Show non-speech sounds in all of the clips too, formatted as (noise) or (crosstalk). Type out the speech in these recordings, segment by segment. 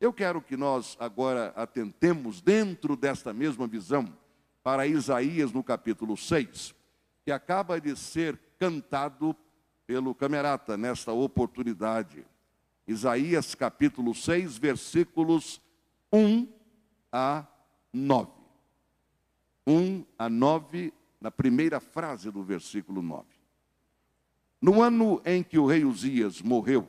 Eu quero que nós agora atentemos dentro desta mesma visão para Isaías no capítulo 6, que acaba de ser cantado pelo camerata nesta oportunidade. Isaías capítulo 6, versículos 1 a 9. 1 a 9, na primeira frase do versículo 9. No ano em que o rei Uzias morreu,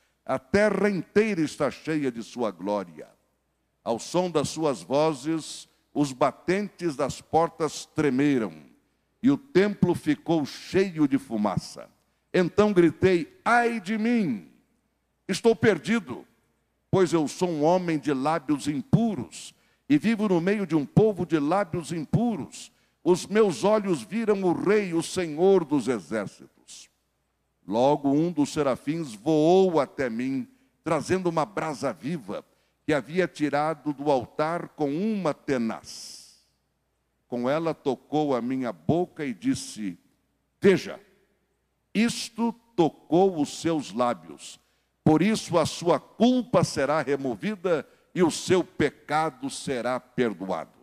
a terra inteira está cheia de sua glória. Ao som das suas vozes, os batentes das portas tremeram e o templo ficou cheio de fumaça. Então gritei: Ai de mim! Estou perdido, pois eu sou um homem de lábios impuros e vivo no meio de um povo de lábios impuros. Os meus olhos viram o Rei, o Senhor dos exércitos. Logo um dos serafins voou até mim, trazendo uma brasa viva que havia tirado do altar com uma tenaz. Com ela tocou a minha boca e disse: Veja, isto tocou os seus lábios, por isso a sua culpa será removida e o seu pecado será perdoado.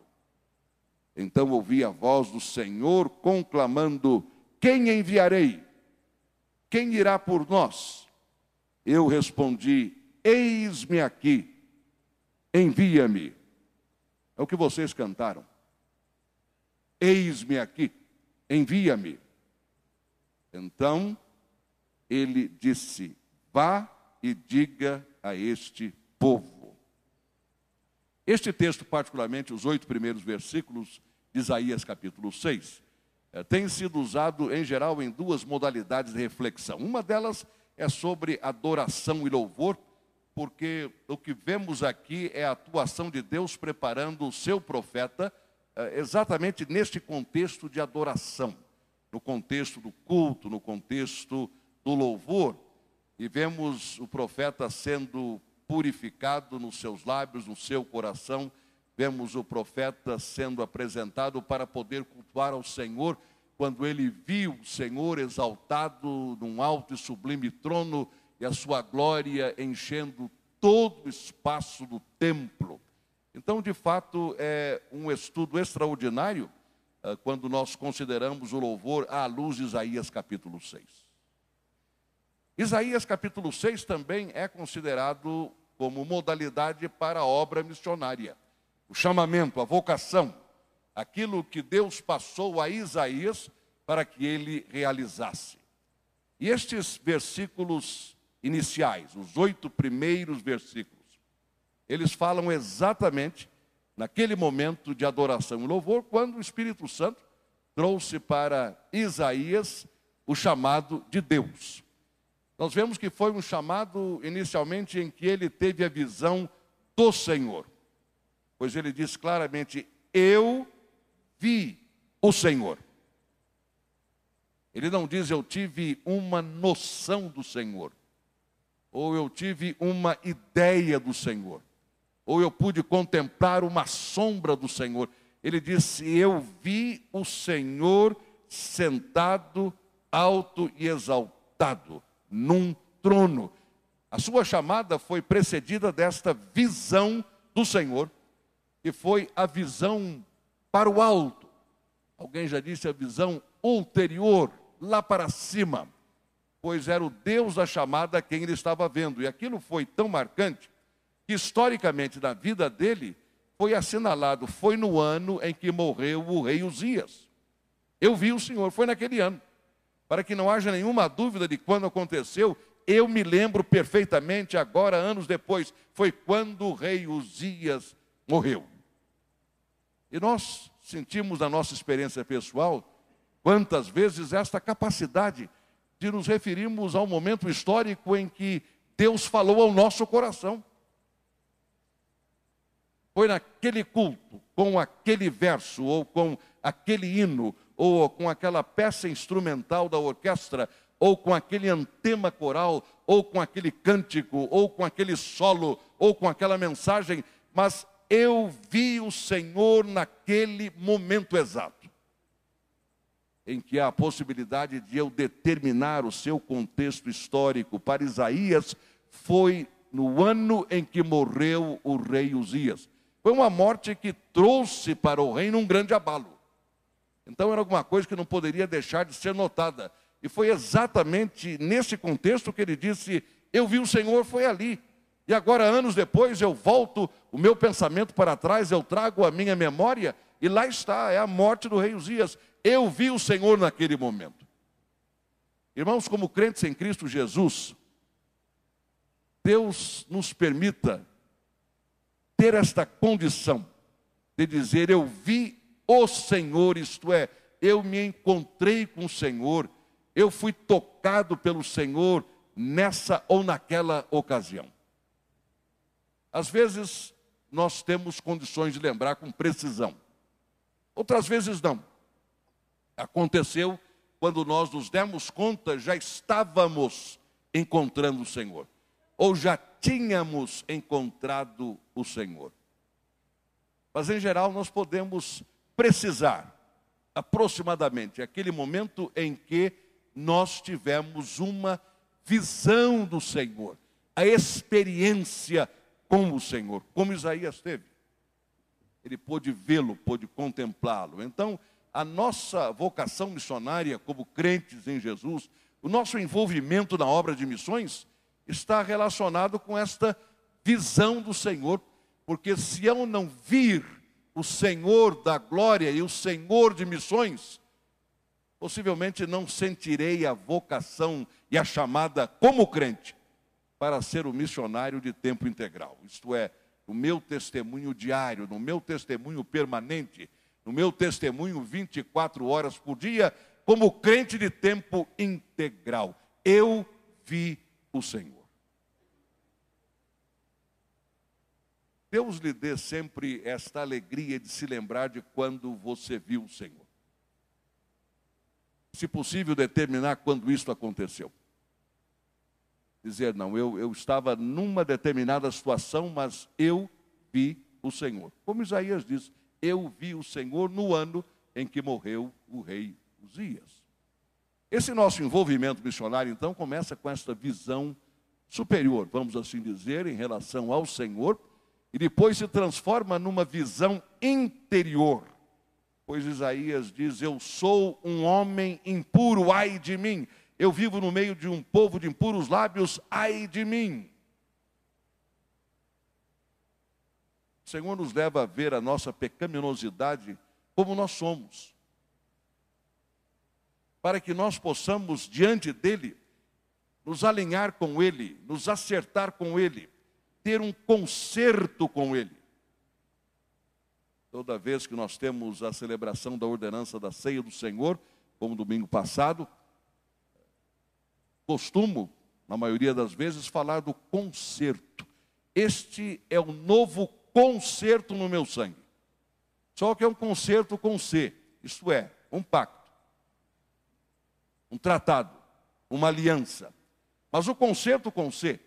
Então ouvi a voz do Senhor conclamando: Quem enviarei? Quem irá por nós? Eu respondi: Eis-me aqui, envia-me. É o que vocês cantaram. Eis-me aqui, envia-me. Então ele disse: Vá e diga a este povo. Este texto, particularmente os oito primeiros versículos de Isaías capítulo 6, eh, tem sido usado em geral em duas modalidades de reflexão. Uma delas é sobre adoração e louvor, porque o que vemos aqui é a atuação de Deus preparando o seu profeta eh, exatamente neste contexto de adoração, no contexto do culto, no contexto do louvor. E vemos o profeta sendo purificado nos seus lábios, no seu coração, Vemos o profeta sendo apresentado para poder cultuar ao Senhor, quando ele viu o Senhor exaltado num alto e sublime trono e a sua glória enchendo todo o espaço do templo. Então, de fato, é um estudo extraordinário ah, quando nós consideramos o louvor à luz de Isaías capítulo 6. Isaías capítulo 6 também é considerado como modalidade para a obra missionária o chamamento, a vocação, aquilo que Deus passou a Isaías para que ele realizasse. E estes versículos iniciais, os oito primeiros versículos, eles falam exatamente naquele momento de adoração e louvor, quando o Espírito Santo trouxe para Isaías o chamado de Deus. Nós vemos que foi um chamado inicialmente em que ele teve a visão do Senhor pois ele diz claramente: Eu vi o Senhor. Ele não diz eu tive uma noção do Senhor, ou eu tive uma ideia do Senhor, ou eu pude contemplar uma sombra do Senhor. Ele disse: Eu vi o Senhor sentado, alto e exaltado, num trono. A sua chamada foi precedida desta visão do Senhor, que foi a visão para o alto. Alguém já disse a visão ulterior, lá para cima, pois era o Deus da chamada quem ele estava vendo. E aquilo foi tão marcante que, historicamente, na vida dele, foi assinalado, foi no ano em que morreu o rei Uzias. Eu vi o Senhor, foi naquele ano. Para que não haja nenhuma dúvida de quando aconteceu, eu me lembro perfeitamente, agora, anos depois, foi quando o rei Uzias morreu. E nós sentimos na nossa experiência pessoal, quantas vezes esta capacidade de nos referirmos ao momento histórico em que Deus falou ao nosso coração. foi naquele culto, com aquele verso, ou com aquele hino, ou com aquela peça instrumental da orquestra, ou com aquele antema coral, ou com aquele cântico, ou com aquele solo, ou com aquela mensagem, mas eu vi o Senhor naquele momento exato, em que há a possibilidade de eu determinar o seu contexto histórico. Para Isaías, foi no ano em que morreu o rei Uzias. Foi uma morte que trouxe para o reino um grande abalo. Então era alguma coisa que não poderia deixar de ser notada. E foi exatamente nesse contexto que ele disse: Eu vi o Senhor, foi ali. E agora, anos depois, eu volto o meu pensamento para trás, eu trago a minha memória, e lá está, é a morte do rei Uzias. Eu vi o Senhor naquele momento. Irmãos, como crentes em Cristo Jesus, Deus nos permita ter esta condição de dizer: Eu vi o Senhor, isto é, eu me encontrei com o Senhor, eu fui tocado pelo Senhor nessa ou naquela ocasião. Às vezes nós temos condições de lembrar com precisão, outras vezes não. Aconteceu quando nós nos demos conta, já estávamos encontrando o Senhor, ou já tínhamos encontrado o Senhor. Mas em geral nós podemos precisar aproximadamente aquele momento em que nós tivemos uma visão do Senhor, a experiência com o Senhor, como Isaías teve. Ele pôde vê-lo, pôde contemplá-lo. Então, a nossa vocação missionária como crentes em Jesus, o nosso envolvimento na obra de missões, está relacionado com esta visão do Senhor, porque se eu não vir o Senhor da glória e o Senhor de missões, possivelmente não sentirei a vocação e a chamada como crente para ser o missionário de tempo integral. Isto é, no meu testemunho diário, no meu testemunho permanente, no meu testemunho 24 horas por dia, como crente de tempo integral. Eu vi o Senhor. Deus lhe dê sempre esta alegria de se lembrar de quando você viu o Senhor. Se possível, determinar quando isso aconteceu dizer, não, eu, eu estava numa determinada situação, mas eu vi o Senhor. Como Isaías diz, eu vi o Senhor no ano em que morreu o rei Uzias. Esse nosso envolvimento missionário, então, começa com esta visão superior, vamos assim dizer, em relação ao Senhor, e depois se transforma numa visão interior. Pois Isaías diz: Eu sou um homem impuro, ai de mim, eu vivo no meio de um povo de impuros lábios, ai de mim. O Senhor nos leva a ver a nossa pecaminosidade como nós somos, para que nós possamos, diante dEle, nos alinhar com Ele, nos acertar com Ele, ter um conserto com Ele. Toda vez que nós temos a celebração da ordenança da ceia do Senhor, como domingo passado, costumo, na maioria das vezes, falar do conserto. Este é o novo conserto no meu sangue. Só que é um conserto com C, isto é, um pacto, um tratado, uma aliança. Mas o conserto com C,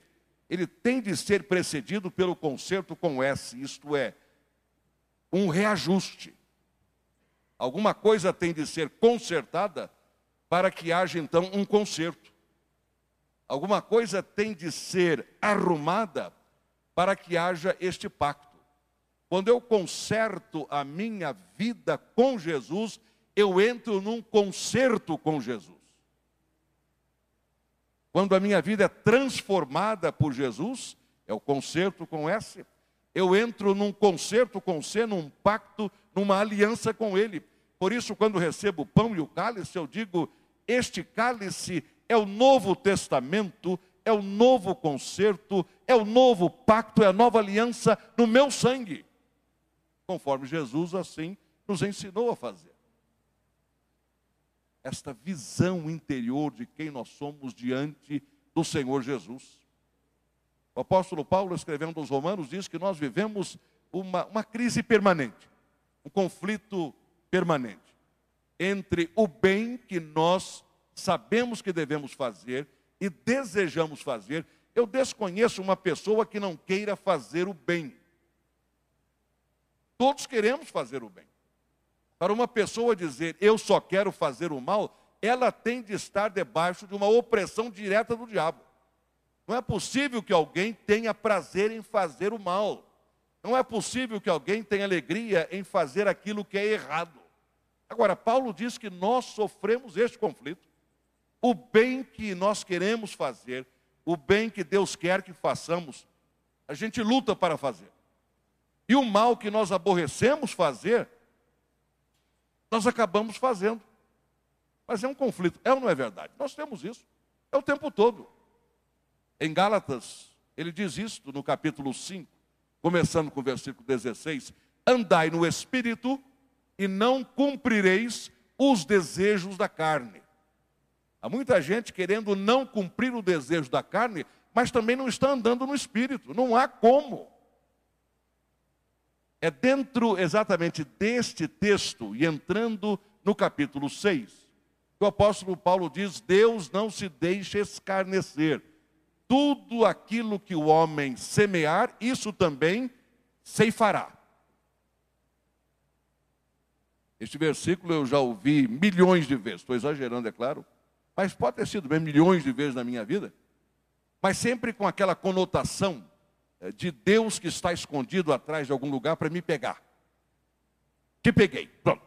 ele tem de ser precedido pelo conserto com S, isto é, um reajuste. Alguma coisa tem de ser consertada para que haja então um conserto. Alguma coisa tem de ser arrumada para que haja este pacto. Quando eu conserto a minha vida com Jesus, eu entro num concerto com Jesus. Quando a minha vida é transformada por Jesus, é o concerto com S, eu entro num concerto com C, num pacto, numa aliança com Ele. Por isso, quando recebo o pão e o cálice, eu digo: Este cálice é o Novo Testamento, é o novo concerto, é o novo pacto, é a nova aliança no meu sangue, conforme Jesus assim nos ensinou a fazer. Esta visão interior de quem nós somos diante do Senhor Jesus. O apóstolo Paulo, escrevendo aos Romanos, diz que nós vivemos uma, uma crise permanente, um conflito permanente entre o bem que nós sabemos que devemos fazer e desejamos fazer. Eu desconheço uma pessoa que não queira fazer o bem. Todos queremos fazer o bem. Para uma pessoa dizer eu só quero fazer o mal, ela tem de estar debaixo de uma opressão direta do diabo. Não é possível que alguém tenha prazer em fazer o mal. Não é possível que alguém tenha alegria em fazer aquilo que é errado. Agora, Paulo diz que nós sofremos este conflito. O bem que nós queremos fazer, o bem que Deus quer que façamos, a gente luta para fazer. E o mal que nós aborrecemos fazer, nós acabamos fazendo. Mas é um conflito, é ou não é verdade? Nós temos isso, é o tempo todo. Em Gálatas, ele diz isto no capítulo 5, começando com o versículo 16: Andai no espírito e não cumprireis os desejos da carne. Há muita gente querendo não cumprir o desejo da carne, mas também não está andando no espírito, não há como. É dentro exatamente deste texto e entrando no capítulo 6, que o apóstolo Paulo diz: Deus não se deixa escarnecer. Tudo aquilo que o homem semear, isso também ceifará. Este versículo eu já ouvi milhões de vezes, estou exagerando, é claro, mas pode ter sido bem milhões de vezes na minha vida, mas sempre com aquela conotação eh, de Deus que está escondido atrás de algum lugar para me pegar. Te peguei, pronto.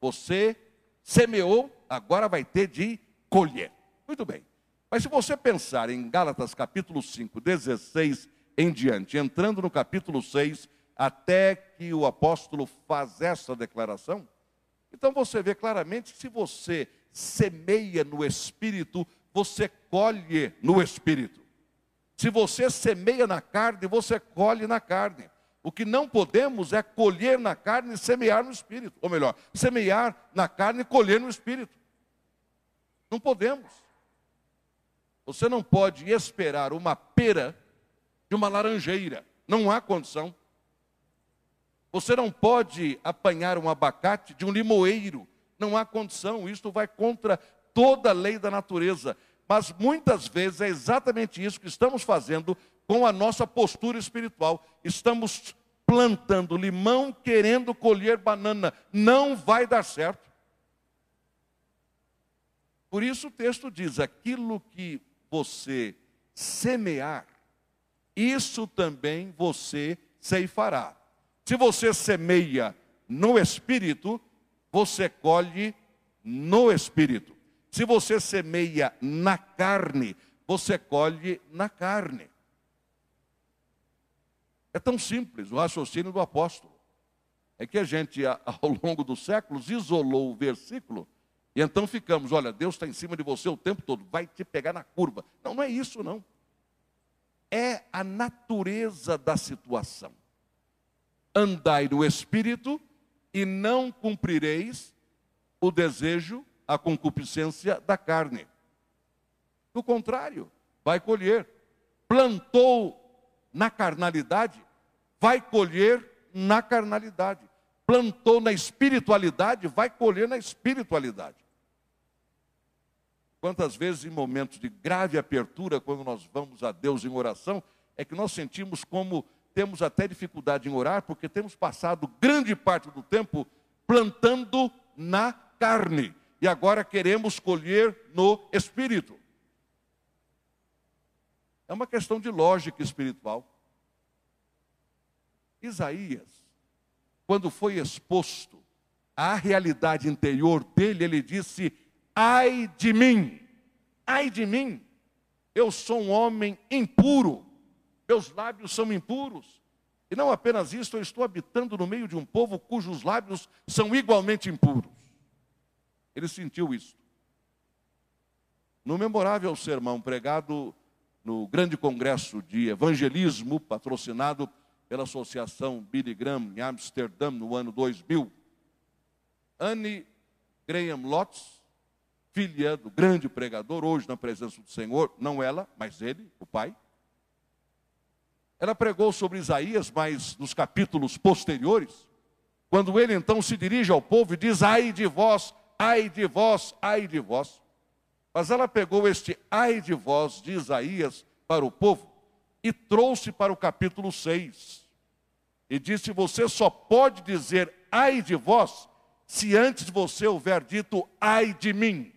Você semeou, agora vai ter de colher. Muito bem. Mas se você pensar em Gálatas capítulo 5, 16 em diante, entrando no capítulo 6, até que o apóstolo faz essa declaração, então você vê claramente que se você semeia no espírito, você colhe no espírito. Se você semeia na carne, você colhe na carne. O que não podemos é colher na carne e semear no espírito. Ou melhor, semear na carne e colher no espírito. Não podemos. Você não pode esperar uma pera de uma laranjeira. Não há condição. Você não pode apanhar um abacate de um limoeiro. Não há condição. Isto vai contra toda a lei da natureza. Mas muitas vezes é exatamente isso que estamos fazendo com a nossa postura espiritual. Estamos plantando limão querendo colher banana. Não vai dar certo. Por isso o texto diz: aquilo que você semear, isso também você ceifará. Se você semeia no espírito, você colhe no espírito. Se você semeia na carne, você colhe na carne. É tão simples o raciocínio do apóstolo. É que a gente, (laughs) ao longo dos séculos, isolou o versículo e então ficamos, olha, Deus está em cima de você o tempo todo, vai te pegar na curva. Não, não é isso, não. É a natureza da situação andai no espírito e não cumprireis o desejo, a concupiscência da carne. Do contrário, vai colher. Plantou na carnalidade, vai colher na carnalidade. Plantou na espiritualidade, vai colher na espiritualidade. Quantas vezes em momentos de grave apertura, quando nós vamos a Deus em oração, é que nós sentimos como temos até dificuldade em orar, porque temos passado grande parte do tempo plantando na carne. E agora queremos colher no espírito. É uma questão de lógica espiritual. Isaías, quando foi exposto à realidade interior dele, ele disse: Ai de mim, ai de mim, eu sou um homem impuro meus lábios são impuros. E não apenas isso, eu estou habitando no meio de um povo cujos lábios são igualmente impuros. Ele sentiu isso. No memorável sermão pregado no grande congresso de evangelismo, patrocinado pela Associação Billy Graham em Amsterdã no ano 2000, Anne Graham Lotz, filha do grande pregador, hoje na presença do Senhor, não ela, mas ele, o pai, ela pregou sobre Isaías, mas nos capítulos posteriores, quando ele então se dirige ao povo e diz: Ai de vós, ai de vós, ai de vós. Mas ela pegou este ai de vós de Isaías para o povo e trouxe para o capítulo 6. E disse: Você só pode dizer ai de vós se antes você houver dito ai de mim.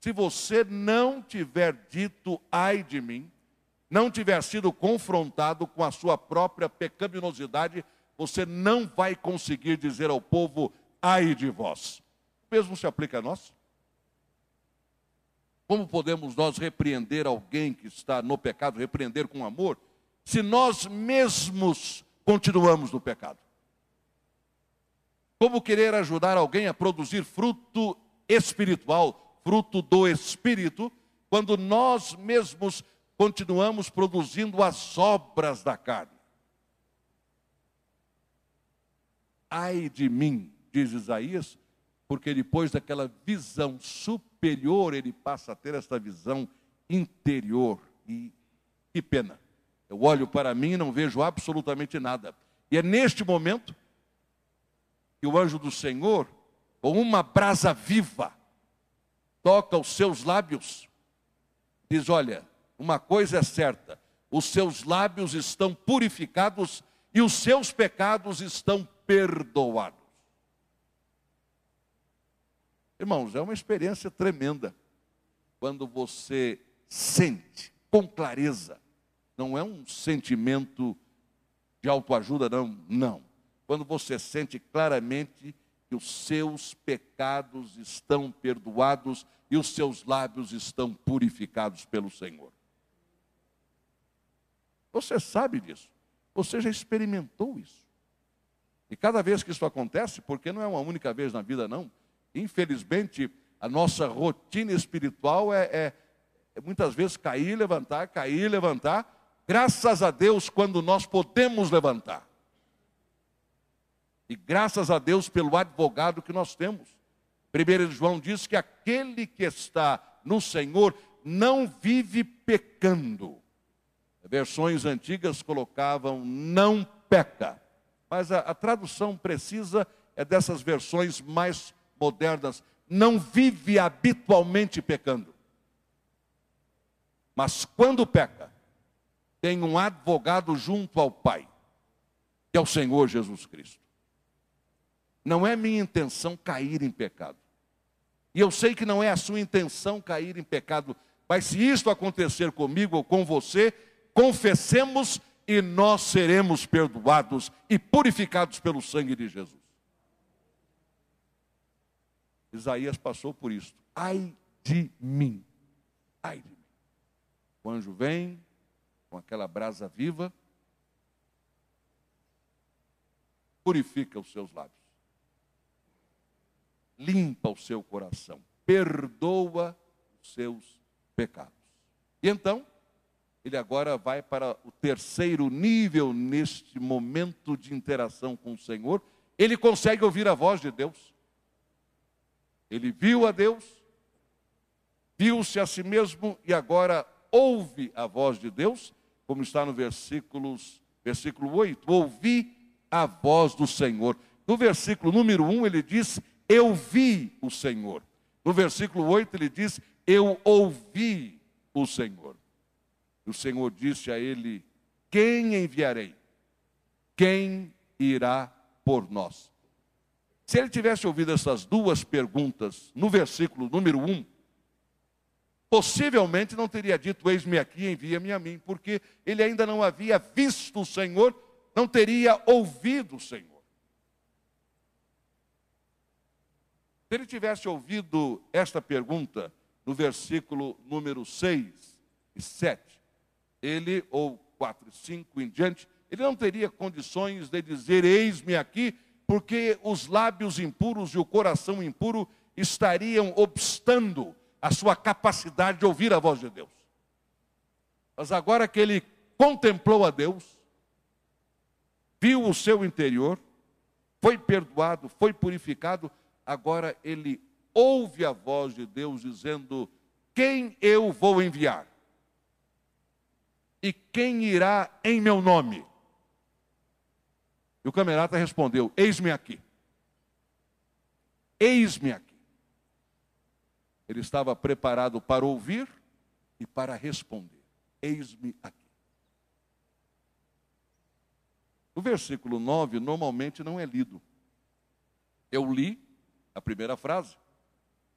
Se você não tiver dito ai de mim, não tiver sido confrontado com a sua própria pecaminosidade, você não vai conseguir dizer ao povo ai de vós. O mesmo se aplica a nós. Como podemos nós repreender alguém que está no pecado, repreender com amor, se nós mesmos continuamos no pecado? Como querer ajudar alguém a produzir fruto espiritual, fruto do Espírito, quando nós mesmos continuamos produzindo as obras da carne? Ai de mim, diz Isaías, porque depois daquela visão superior, ele passa a ter esta visão interior. E que pena. Eu olho para mim e não vejo absolutamente nada. E é neste momento que o anjo do Senhor, com uma brasa viva, toca os seus lábios, diz: Olha, uma coisa é certa, os seus lábios estão purificados e os seus pecados estão perdoados. Irmãos, é uma experiência tremenda quando você sente com clareza, não é um sentimento de autoajuda, não, não. Quando você sente claramente que os seus pecados estão perdoados e os seus lábios estão purificados pelo Senhor. Você sabe disso, você já experimentou isso. E cada vez que isso acontece, porque não é uma única vez na vida, não, Infelizmente, a nossa rotina espiritual é, é, é muitas vezes cair, levantar, cair, levantar. Graças a Deus quando nós podemos levantar. E graças a Deus pelo advogado que nós temos. Primeiro João diz que aquele que está no Senhor não vive pecando. Versões antigas colocavam não peca. Mas a, a tradução precisa é dessas versões mais modernas, não vive habitualmente pecando. Mas quando peca, tem um advogado junto ao Pai, que é o Senhor Jesus Cristo. Não é minha intenção cair em pecado. E eu sei que não é a sua intenção cair em pecado, mas se isto acontecer comigo ou com você, confessemos e nós seremos perdoados e purificados pelo sangue de Jesus. Isaías passou por isso. Ai de mim, ai de mim. O anjo vem com aquela brasa viva, purifica os seus lábios, limpa o seu coração, perdoa os seus pecados. E então, ele agora vai para o terceiro nível neste momento de interação com o Senhor. Ele consegue ouvir a voz de Deus. Ele viu a Deus, viu-se a si mesmo e agora ouve a voz de Deus, como está no versículos, versículo 8. Ouvi a voz do Senhor. No versículo número 1 ele diz: Eu vi o Senhor. No versículo 8 ele diz: Eu ouvi o Senhor. O Senhor disse a ele: Quem enviarei? Quem irá por nós? Se ele tivesse ouvido essas duas perguntas no versículo número 1, possivelmente não teria dito: Eis-me aqui, envia-me a mim, porque ele ainda não havia visto o Senhor, não teria ouvido o Senhor. Se ele tivesse ouvido esta pergunta no versículo número 6 e 7, ele, ou 4 e 5 em diante, ele não teria condições de dizer: Eis-me aqui, porque os lábios impuros e o coração impuro estariam obstando a sua capacidade de ouvir a voz de Deus. Mas agora que ele contemplou a Deus, viu o seu interior, foi perdoado, foi purificado, agora ele ouve a voz de Deus dizendo: Quem eu vou enviar? E quem irá em meu nome? E o camerata respondeu: Eis-me aqui. Eis-me aqui. Ele estava preparado para ouvir e para responder: Eis-me aqui. O versículo 9 normalmente não é lido. Eu li a primeira frase,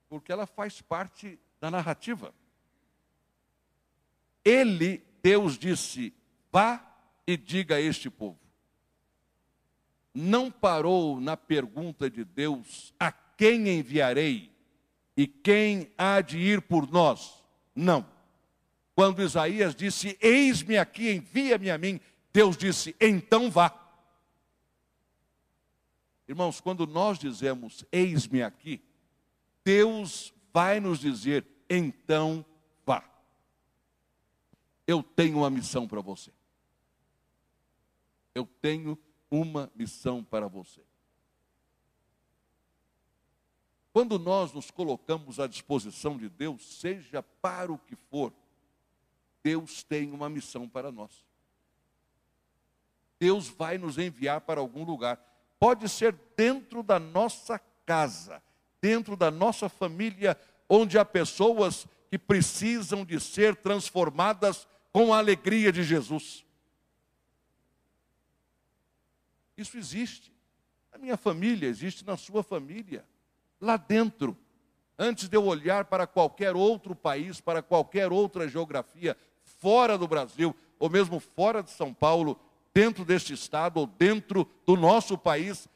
porque ela faz parte da narrativa. Ele, Deus disse: vá e diga a este povo. Não parou na pergunta de Deus: a quem enviarei e quem há de ir por nós? Não. Quando Isaías disse: Eis-me aqui, envia-me a mim, Deus disse: então vá. Irmãos, quando nós dizemos eis-me aqui, Deus vai nos dizer então vá. Eu tenho uma missão para você. Eu tenho uma missão para você. Quando nós nos colocamos à disposição de Deus, seja para o que for, Deus tem uma missão para nós. Deus vai nos enviar para algum lugar. Pode ser dentro da nossa casa, dentro da nossa família, onde há pessoas que precisam de ser transformadas com a alegria de Jesus. Isso existe. A minha família existe na sua família, lá dentro. Antes de eu olhar para qualquer outro país, para qualquer outra geografia, fora do Brasil, ou mesmo fora de São Paulo, dentro deste estado ou dentro do nosso país,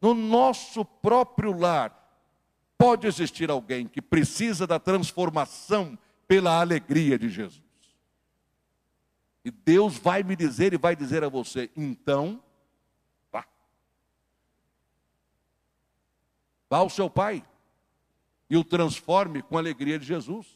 no nosso próprio lar, pode existir alguém que precisa da transformação pela alegria de Jesus. E Deus vai me dizer e vai dizer a você: então, vá. Vá ao seu pai e o transforme com a alegria de Jesus.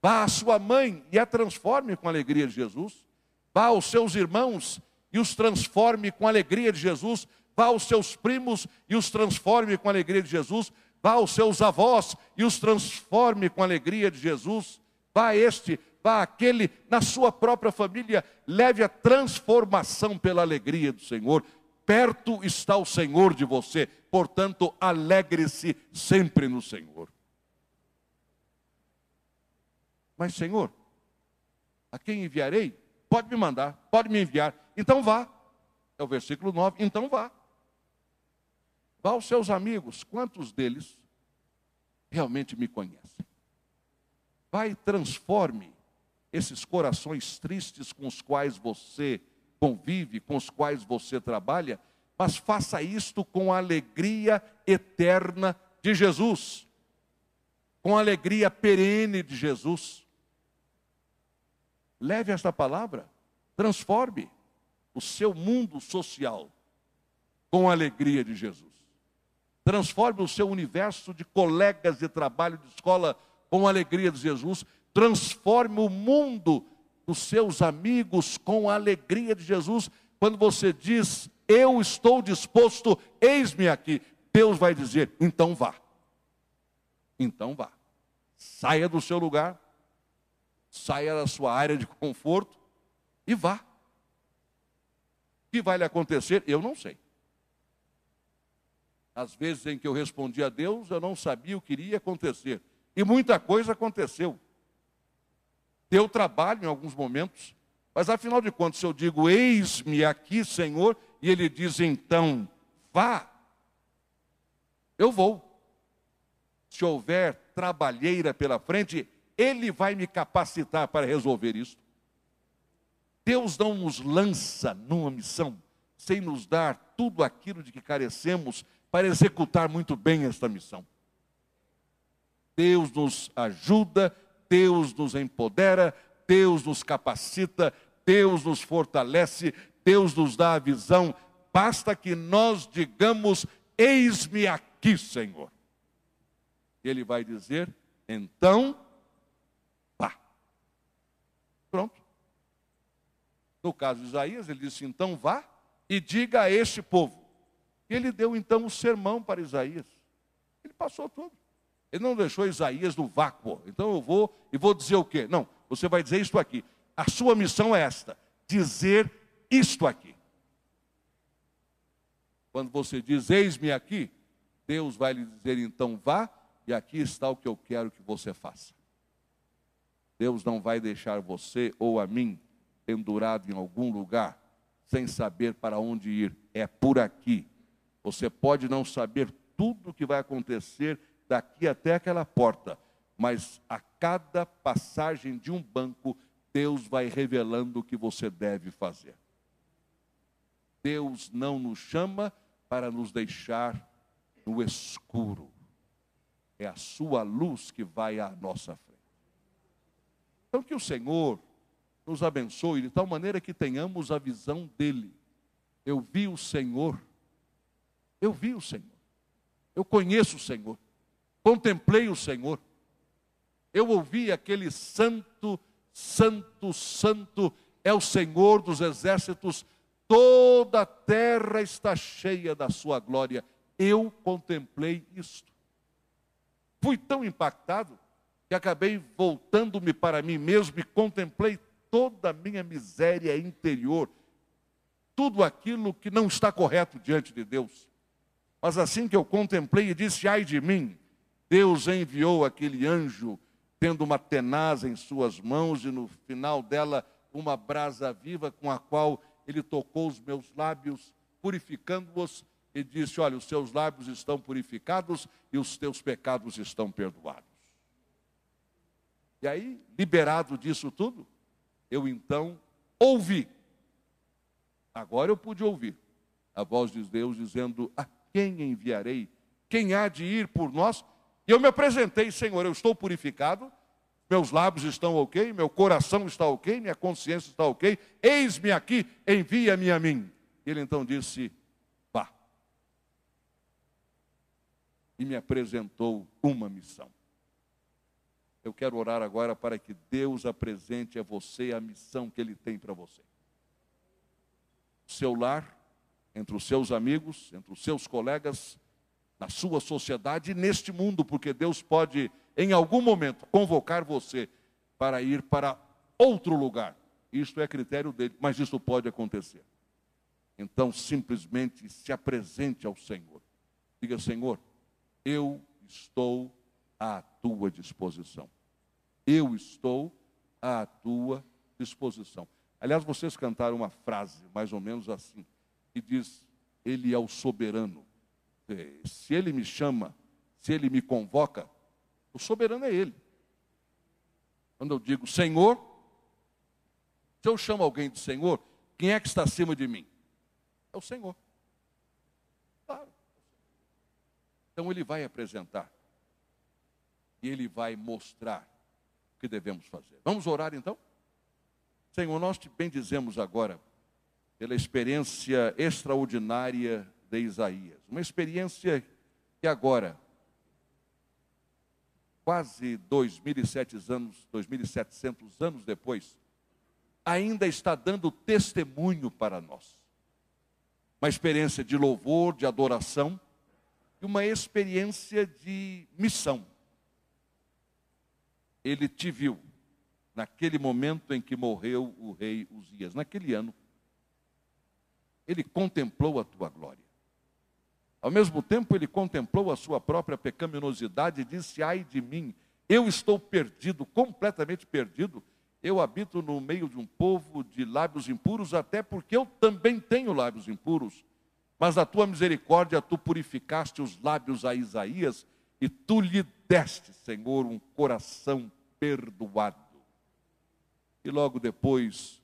Vá à sua mãe e a transforme com a alegria de Jesus. Vá aos seus irmãos e os transforme com a alegria de Jesus. Vá aos seus primos e os transforme com a alegria de Jesus. Vá aos seus avós e os transforme com a alegria de Jesus. Vá a este, vá aquele, na sua própria família, leve a transformação pela alegria do Senhor. Perto está o Senhor de você, portanto, alegre-se sempre no Senhor. Mas, Senhor, a quem enviarei? Pode me mandar, pode me enviar. Então vá. É o versículo 9. Então vá. Vá aos seus amigos. Quantos deles realmente me conhecem? Vai e transforme esses corações tristes com os quais você convive, com os quais você trabalha, mas faça isto com a alegria eterna de Jesus, com a alegria perene de Jesus. Leve esta palavra, transforme o seu mundo social com a alegria de Jesus. Transforme o seu universo de colegas de trabalho, de escola, com a alegria de Jesus. Transforme o mundo dos seus amigos com a alegria de Jesus. Quando você diz, eu estou disposto, eis-me aqui, Deus vai dizer, então vá. Então vá. Saia do seu lugar, saia da sua área de conforto e vá. O que vai lhe acontecer? Eu não sei. Às vezes em que eu respondi a Deus, eu não sabia o que iria acontecer. E muita coisa aconteceu. Deu trabalho em alguns momentos, mas afinal de contas, se eu digo, eis-me aqui, Senhor, e Ele diz, então, vá, eu vou. Se houver trabalheira pela frente, ele vai me capacitar para resolver isso. Deus não nos lança numa missão sem nos dar tudo aquilo de que carecemos para executar muito bem esta missão. Deus nos ajuda, Deus nos empodera, Deus nos capacita, Deus nos fortalece, Deus nos dá a visão. Basta que nós digamos: Eis-me aqui, Senhor. Ele vai dizer: Então Pronto. No caso de Isaías, ele disse: então vá e diga a este povo. Ele deu então o um sermão para Isaías. Ele passou tudo. Ele não deixou Isaías no vácuo. Então eu vou e vou dizer o quê? Não, você vai dizer isto aqui. A sua missão é esta: dizer isto aqui. Quando você diz, eis-me aqui, Deus vai lhe dizer, então vá, e aqui está o que eu quero que você faça. Deus não vai deixar você ou a mim pendurado em algum lugar, sem saber para onde ir. É por aqui. Você pode não saber tudo o que vai acontecer daqui até aquela porta, mas a cada passagem de um banco, Deus vai revelando o que você deve fazer. Deus não nos chama para nos deixar no escuro. É a sua luz que vai à nossa frente. Então que o Senhor nos abençoe de tal maneira que tenhamos a visão dele. Eu vi o Senhor. Eu vi o Senhor. Eu conheço o Senhor. Contemplei o Senhor. Eu ouvi aquele santo, santo, santo é o Senhor dos exércitos. Toda a terra está cheia da sua glória. Eu contemplei isto. Fui tão impactado que acabei voltando-me para mim mesmo e contemplei toda a minha miséria interior, tudo aquilo que não está correto diante de Deus. Mas assim que eu contemplei e disse: ai de mim, Deus enviou aquele anjo, tendo uma tenaz em suas mãos, e no final dela uma brasa viva com a qual ele tocou os meus lábios, purificando-os, e disse: Olha, os seus lábios estão purificados e os teus pecados estão perdoados. E aí, liberado disso tudo, eu então ouvi. Agora eu pude ouvir a voz de Deus dizendo: A quem enviarei? Quem há de ir por nós? E eu me apresentei, Senhor, eu estou purificado, meus lábios estão ok, meu coração está ok, minha consciência está ok, eis-me aqui, envia-me a mim. Ele então disse: Vá. E me apresentou uma missão. Eu quero orar agora para que Deus apresente a você a missão que Ele tem para você. Seu lar, entre os seus amigos, entre os seus colegas, na sua sociedade e neste mundo, porque Deus pode, em algum momento, convocar você para ir para outro lugar. Isto é critério dele, mas isso pode acontecer. Então, simplesmente se apresente ao Senhor. Diga, Senhor, eu estou à tua disposição eu estou à tua disposição. Aliás, vocês cantaram uma frase mais ou menos assim, que diz: Ele é o soberano. É, se Ele me chama, se Ele me convoca, o soberano é Ele. Quando eu digo Senhor, se eu chamo alguém de Senhor, quem é que está acima de mim? É o Senhor. Claro. Então Ele vai apresentar, e Ele vai mostrar o que devemos fazer. Vamos orar então? Senhor, nós te bendizemos agora pela experiência extraordinária de Isaías. Uma experiência que agora, quase 2.700 anos, 2.700 anos depois, ainda está dando testemunho para nós. Uma experiência de louvor, de adoração e uma experiência de missão ele te viu naquele momento em que morreu o rei Uzias, naquele ano. Ele contemplou a tua glória. Ao mesmo tempo, ele contemplou a sua própria pecaminosidade e disse: Ai de mim, eu estou perdido, completamente perdido. Eu habito no meio de um povo de lábios impuros, até porque eu também tenho lábios impuros. Mas a tua misericórdia, tu purificaste os lábios a Isaías e tu lhe deste, Senhor, um coração perdoado. E logo depois,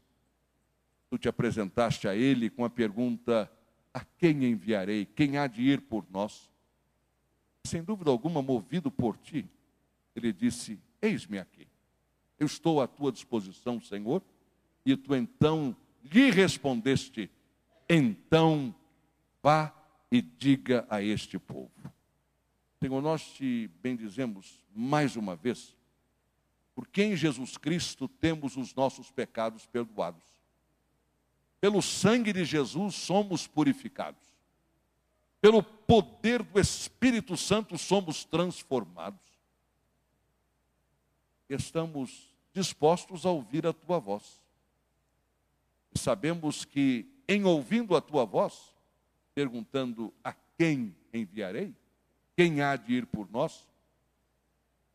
tu te apresentaste a ele com a pergunta: A quem enviarei? Quem há de ir por nós? Sem dúvida alguma, movido por ti, ele disse: Eis-me aqui. Eu estou à tua disposição, Senhor. E tu então lhe respondeste: Então vá e diga a este povo. Senhor, nós te bendizemos mais uma vez porque em Jesus Cristo temos os nossos pecados perdoados. Pelo sangue de Jesus somos purificados. Pelo poder do Espírito Santo somos transformados. Estamos dispostos a ouvir a tua voz. E sabemos que, em ouvindo a tua voz, perguntando a quem enviarei, quem há de ir por nós,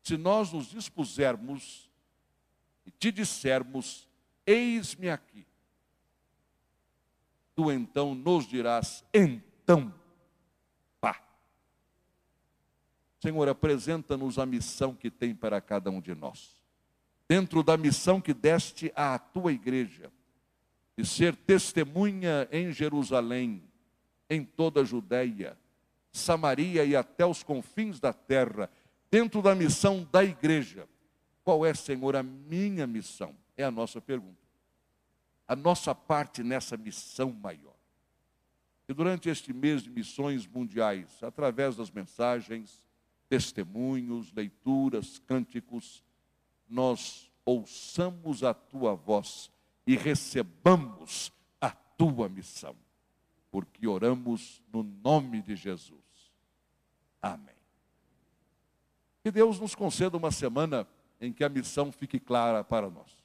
se nós nos dispusermos e te dissermos: Eis-me aqui, tu então nos dirás: Então, pá. Senhor, apresenta-nos a missão que tem para cada um de nós. Dentro da missão que deste à tua igreja, de ser testemunha em Jerusalém, em toda a Judéia, Samaria e até os confins da terra, dentro da missão da igreja. Qual é, Senhor, a minha missão? É a nossa pergunta. A nossa parte nessa missão maior. E durante este mês de missões mundiais, através das mensagens, testemunhos, leituras, cânticos, nós ouçamos a tua voz e recebamos a tua missão, porque oramos no nome de Jesus. Amém. Que Deus nos conceda uma semana em que a missão fique clara para nós.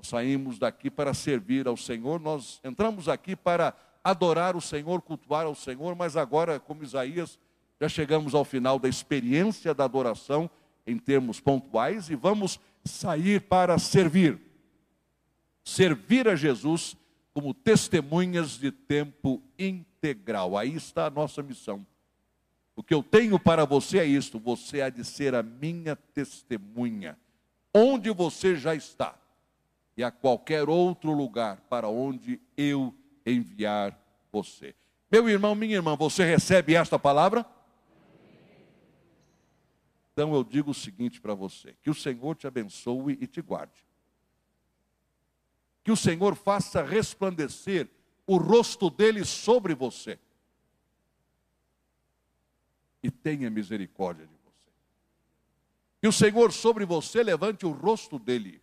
Nós saímos daqui para servir ao Senhor, nós entramos aqui para adorar o Senhor, cultuar ao Senhor, mas agora, como Isaías, já chegamos ao final da experiência da adoração em termos pontuais e vamos sair para servir. Servir a Jesus como testemunhas de tempo integral. Aí está a nossa missão. O que eu tenho para você é isto: você há de ser a minha testemunha, onde você já está, e a qualquer outro lugar para onde eu enviar você. Meu irmão, minha irmã, você recebe esta palavra? Então eu digo o seguinte para você: que o Senhor te abençoe e te guarde. Que o Senhor faça resplandecer o rosto dele sobre você e tenha misericórdia de você. Que o Senhor sobre você levante o rosto dele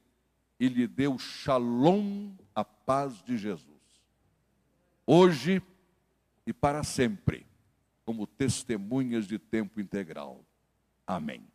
e lhe o shalom, a paz de Jesus. Hoje e para sempre, como testemunhas de tempo integral. Amém.